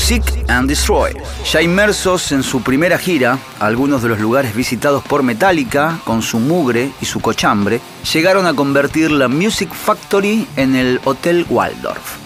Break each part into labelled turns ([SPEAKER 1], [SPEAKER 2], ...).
[SPEAKER 1] Seek and Destroy. Ya inmersos en su primera gira, algunos de los lugares visitados por Metallica, con su mugre y su cochambre, llegaron a convertir la Music Factory en el Hotel Waldorf.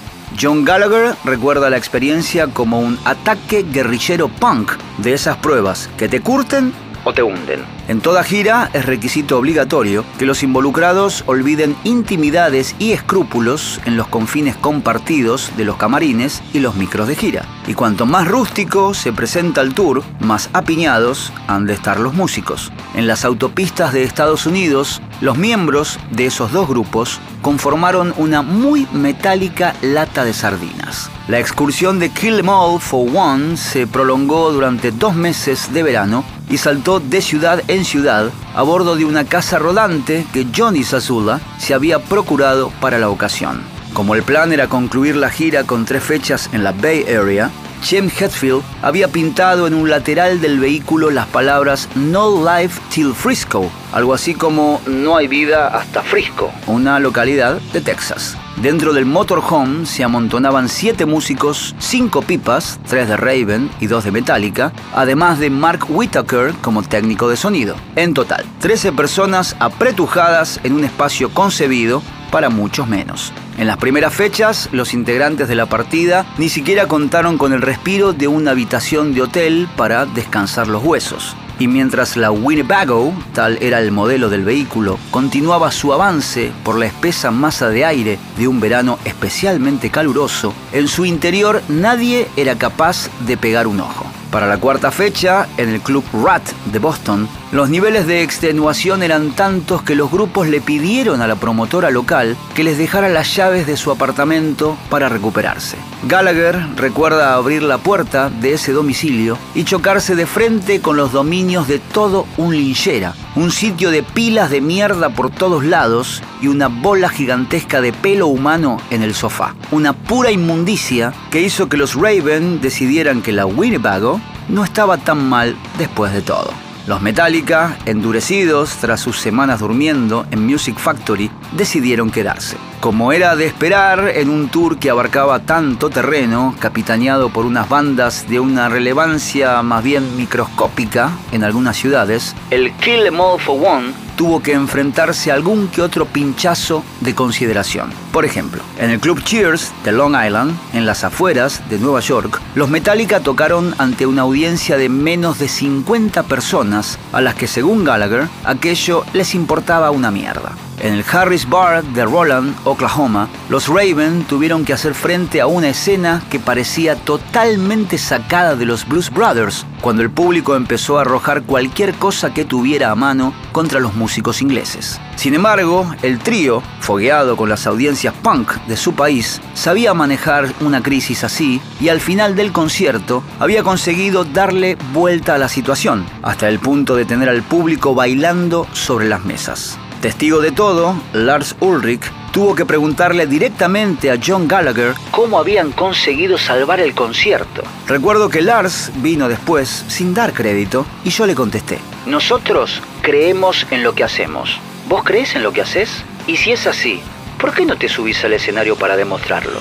[SPEAKER 1] John Gallagher recuerda la experiencia como un ataque guerrillero punk de esas pruebas que te curten o te hunden. En toda gira es requisito obligatorio que los involucrados olviden intimidades y escrúpulos en los confines compartidos de los camarines y los micros de gira. Y cuanto más rústico se presenta el tour, más apiñados han de estar los músicos. En las autopistas de Estados Unidos, los miembros de esos dos grupos conformaron una muy metálica lata de sardinas. La excursión de Kill Em All for One se prolongó durante dos meses de verano y saltó de ciudad en ciudad a bordo de una casa rodante que Johnny Zazula se había procurado para la ocasión. Como el plan era concluir la gira con tres fechas en la Bay Area, Jim Hetfield había pintado en un lateral del vehículo las palabras No Life Till Frisco, algo así como No hay vida hasta Frisco, una localidad de Texas. Dentro del motorhome se amontonaban siete músicos, cinco pipas, tres de Raven y dos de Metallica, además de Mark Whitaker como técnico de sonido. En total, 13 personas apretujadas en un espacio concebido para muchos menos. En las primeras fechas, los integrantes de la partida ni siquiera contaron con el respiro de una habitación de hotel para descansar los huesos. Y mientras la Winnebago, tal era el modelo del vehículo, continuaba su avance por la espesa masa de aire de un verano especialmente caluroso, en su interior nadie era capaz de pegar un ojo. Para la cuarta fecha, en el club Rat de Boston, los niveles de extenuación eran tantos que los grupos le pidieron a la promotora local que les dejara las llaves de su apartamento para recuperarse. Gallagher recuerda abrir la puerta de ese domicilio y chocarse de frente con los dominios de todo un linchera, un sitio de pilas de mierda por todos lados y una bola gigantesca de pelo humano en el sofá. Una pura inmundicia que hizo que los Raven decidieran que la Winnebago no estaba tan mal después de todo. Los Metallica, endurecidos tras sus semanas durmiendo en Music Factory, decidieron quedarse. Como era de esperar en un tour que abarcaba tanto terreno, capitaneado por unas bandas de una relevancia más bien microscópica en algunas ciudades, el Kill Em All for One tuvo que enfrentarse a algún que otro pinchazo de consideración. Por ejemplo, en el Club Cheers de Long Island, en las afueras de Nueva York, los Metallica tocaron ante una audiencia de menos de 50 personas a las que según Gallagher aquello les importaba una mierda. En el Harris Bar de Roland, Oklahoma, los Raven tuvieron que hacer frente a una escena que parecía totalmente sacada de los Blues Brothers, cuando el público empezó a arrojar cualquier cosa que tuviera a mano contra los músicos ingleses. Sin embargo, el trío, fogueado con las audiencias punk de su país, sabía manejar una crisis así y al final del concierto había conseguido darle vuelta a la situación, hasta el punto de tener al público bailando sobre las mesas. Testigo de todo, Lars Ulrich tuvo que preguntarle directamente a John Gallagher cómo habían conseguido salvar el concierto. Recuerdo que Lars vino después sin dar crédito y yo le contesté, nosotros creemos en lo que hacemos. ¿Vos crees en lo que haces? Y si es así, ¿por qué no te subís al escenario para demostrarlo?